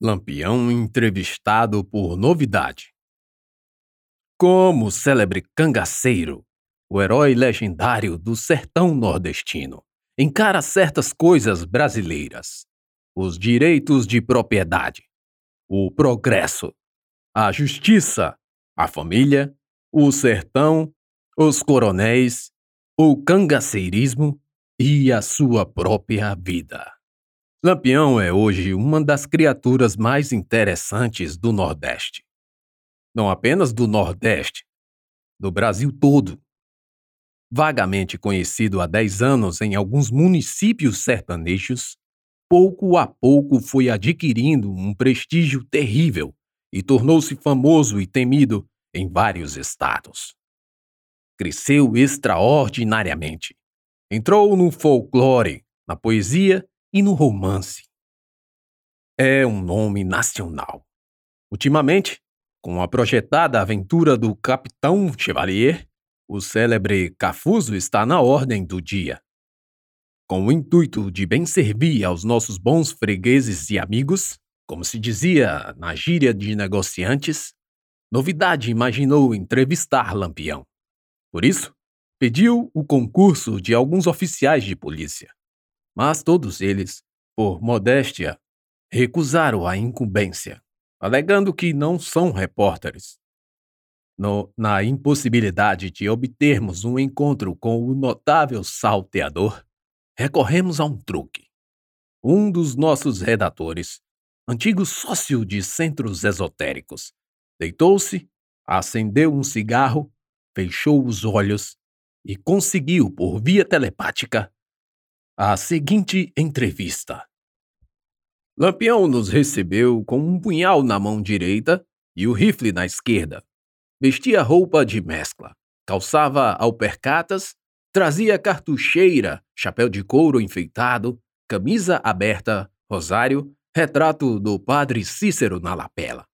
Lampião entrevistado por Novidade. Como célebre cangaceiro, o herói legendário do sertão nordestino encara certas coisas brasileiras: os direitos de propriedade, o progresso, a justiça, a família, o sertão, os coronéis, o cangaceirismo e a sua própria vida. Lampião é hoje uma das criaturas mais interessantes do Nordeste. Não apenas do Nordeste, do Brasil todo. Vagamente conhecido há 10 anos em alguns municípios sertanejos, pouco a pouco foi adquirindo um prestígio terrível e tornou-se famoso e temido em vários estados. Cresceu extraordinariamente. Entrou no folclore, na poesia e no romance. É um nome nacional. Ultimamente, com a projetada aventura do Capitão Chevalier, o célebre Cafuso está na ordem do dia. Com o intuito de bem servir aos nossos bons fregueses e amigos, como se dizia na gíria de negociantes, Novidade imaginou entrevistar Lampião. Por isso, pediu o concurso de alguns oficiais de polícia mas todos eles, por modéstia, recusaram a incumbência, alegando que não são repórteres. No, na impossibilidade de obtermos um encontro com o notável salteador, recorremos a um truque. Um dos nossos redatores, antigo sócio de centros esotéricos, deitou-se, acendeu um cigarro, fechou os olhos e conseguiu, por via telepática, a seguinte entrevista. Lampião nos recebeu com um punhal na mão direita e o rifle na esquerda. Vestia roupa de mescla, calçava alpercatas, trazia cartucheira, chapéu de couro enfeitado, camisa aberta, rosário, retrato do padre Cícero na lapela.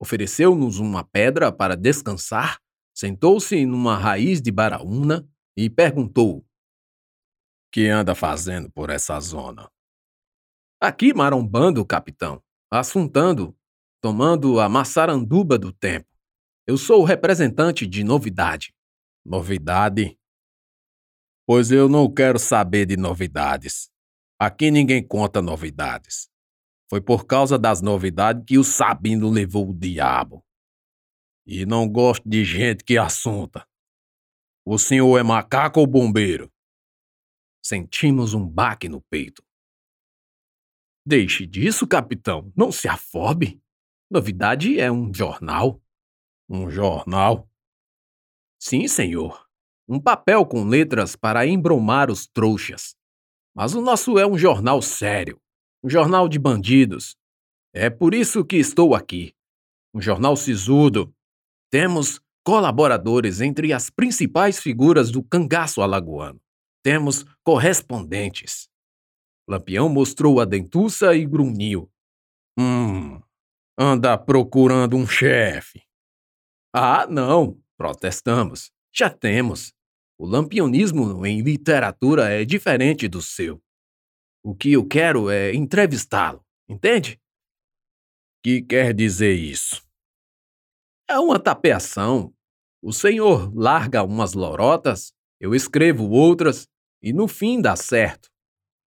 Ofereceu-nos uma pedra para descansar, sentou-se numa raiz de baraúna e perguntou: que anda fazendo por essa zona? Aqui marombando, capitão, assuntando, tomando a maçaranduba do tempo. Eu sou o representante de novidade. Novidade? Pois eu não quero saber de novidades. Aqui ninguém conta novidades. Foi por causa das novidades que o Sabino levou o diabo. E não gosto de gente que assunta. O senhor é macaco ou bombeiro? Sentimos um baque no peito. Deixe disso, capitão. Não se afobe. Novidade é um jornal. Um jornal? Sim, senhor. Um papel com letras para embromar os trouxas. Mas o nosso é um jornal sério. Um jornal de bandidos. É por isso que estou aqui. Um jornal sisudo. Temos colaboradores entre as principais figuras do cangaço alagoano. Temos correspondentes. Lampião mostrou a dentuça e grunhiu. Hum, anda procurando um chefe. Ah, não, protestamos. Já temos. O lampianismo em literatura é diferente do seu. O que eu quero é entrevistá-lo, entende? Que quer dizer isso? É uma tapeação. O senhor larga umas lorotas, eu escrevo outras, e no fim dá certo.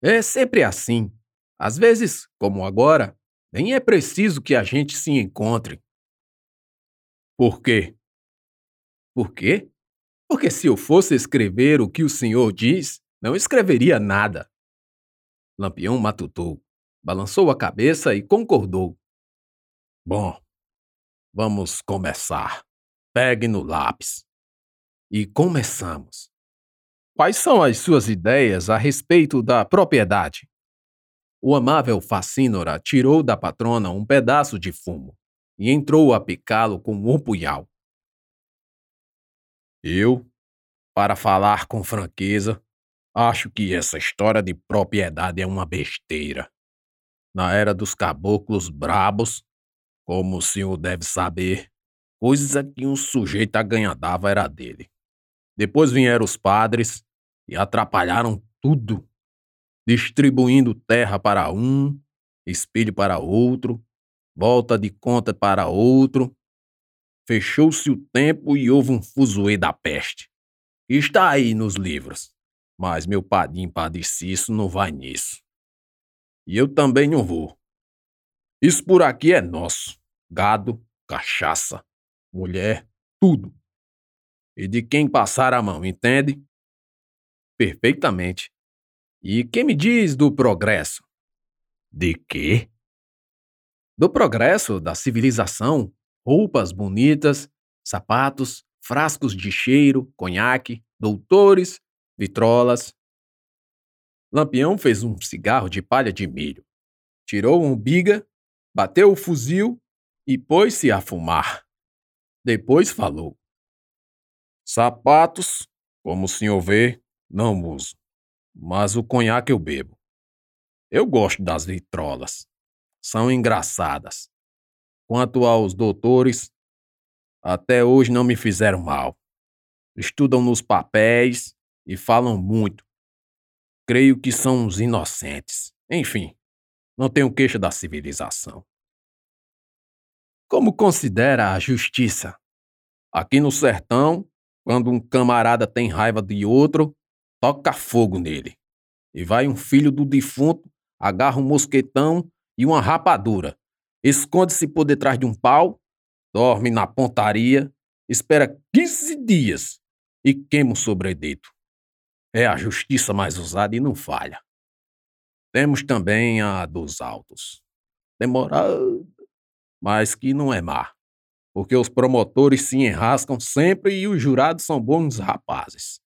É sempre assim. Às vezes, como agora, nem é preciso que a gente se encontre. Por quê? Por quê? Porque se eu fosse escrever o que o senhor diz, não escreveria nada. Lampião matutou, balançou a cabeça e concordou. Bom, vamos começar. Pegue no lápis. E começamos. Quais são as suas ideias a respeito da propriedade? O amável Facínora tirou da patrona um pedaço de fumo e entrou a picá-lo com um punhal. Eu, para falar com franqueza, acho que essa história de propriedade é uma besteira. Na era dos caboclos brabos, como o senhor deve saber, coisa que um sujeito aganhadava era dele. Depois vieram os padres e atrapalharam tudo, distribuindo terra para um, espelho para outro, volta de conta para outro. Fechou-se o tempo e houve um fuzuê da peste. Está aí nos livros. Mas meu padim padeciço não vai nisso. E eu também não vou. Isso por aqui é nosso. Gado, cachaça, mulher, tudo. E de quem passar a mão, entende? Perfeitamente. E quem me diz do progresso? De quê? Do progresso, da civilização, roupas bonitas, sapatos, frascos de cheiro, conhaque, doutores, vitrolas. Lampião fez um cigarro de palha de milho, tirou um biga, bateu o fuzil e pôs-se a fumar. Depois falou: Sapatos, como o senhor vê, não uso, mas o conhaque eu bebo. Eu gosto das vitrolas, são engraçadas. Quanto aos doutores, até hoje não me fizeram mal. Estudam nos papéis e falam muito. Creio que são uns inocentes. Enfim, não tenho queixa da civilização. Como considera a justiça? Aqui no sertão, quando um camarada tem raiva de outro, toca fogo nele. E vai um filho do defunto, agarra um mosquetão e uma rapadura, esconde-se por detrás de um pau, dorme na pontaria, espera 15 dias e queima o sobredeito. É a justiça mais usada e não falha. Temos também a dos autos. Demorada, mas que não é má, porque os promotores se enrascam sempre e os jurados são bons rapazes.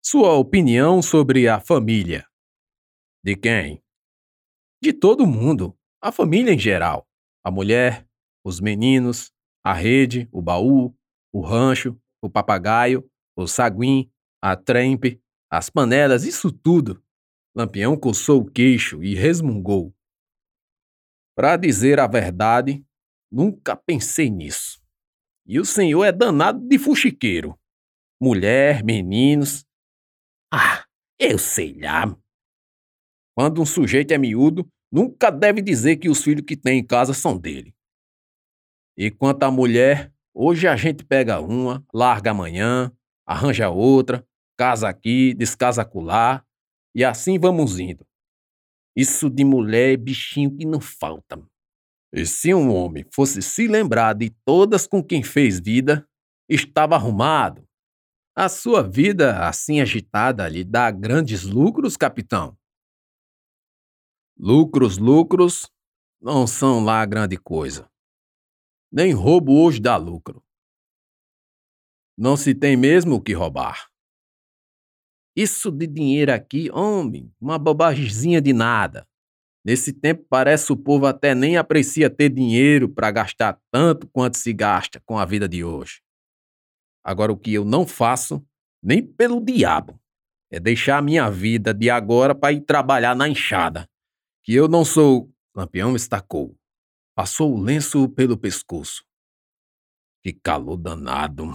Sua opinião sobre a família? De quem? De todo mundo, a família em geral. A mulher, os meninos, a rede, o baú, o rancho, o papagaio, o saguim, a trempe, as panelas, isso tudo. Lampião coçou o queixo e resmungou. Para dizer a verdade, nunca pensei nisso. E o senhor é danado de fuxiqueiro. Mulher, meninos. Ah, eu sei lá. Quando um sujeito é miúdo, nunca deve dizer que os filhos que tem em casa são dele. E quanto à mulher, hoje a gente pega uma, larga amanhã, arranja outra, casa aqui, descasa acolá, e assim vamos indo. Isso de mulher é bichinho que não falta. E se um homem fosse se lembrar de todas com quem fez vida, estava arrumado. A sua vida assim agitada lhe dá grandes lucros, capitão? Lucros, lucros, não são lá grande coisa. Nem roubo hoje dá lucro. Não se tem mesmo o que roubar. Isso de dinheiro aqui, homem, uma bobagemzinha de nada. Nesse tempo parece o povo até nem aprecia ter dinheiro para gastar tanto quanto se gasta com a vida de hoje. Agora o que eu não faço, nem pelo diabo, é deixar a minha vida de agora para ir trabalhar na enxada. Que eu não sou. Lampião estacou. Passou o lenço pelo pescoço. Que calor danado.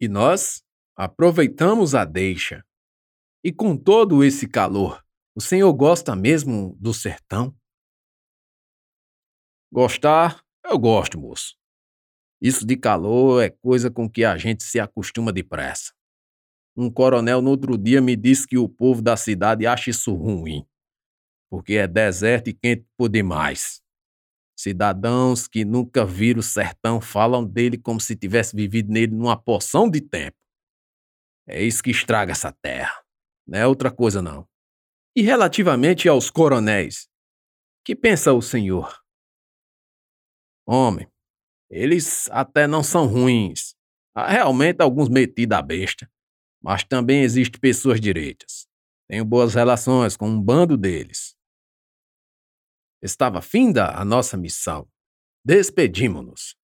E nós aproveitamos a deixa. E com todo esse calor, o senhor gosta mesmo do sertão? Gostar, eu gosto, moço. Isso de calor é coisa com que a gente se acostuma depressa. Um coronel no outro dia me disse que o povo da cidade acha isso ruim, porque é deserto e quente por demais. Cidadãos que nunca viram o sertão falam dele como se tivesse vivido nele numa porção de tempo. É isso que estraga essa terra. Não é outra coisa, não. E relativamente aos coronéis, que pensa o senhor? Homem, eles até não são ruins. Há realmente alguns metidos à besta. Mas também existem pessoas direitas. Tenho boas relações com um bando deles. Estava finda a nossa missão. Despedimos-nos.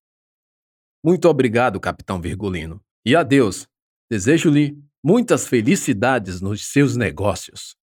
Muito obrigado, capitão Virgulino. E adeus. Desejo-lhe muitas felicidades nos seus negócios.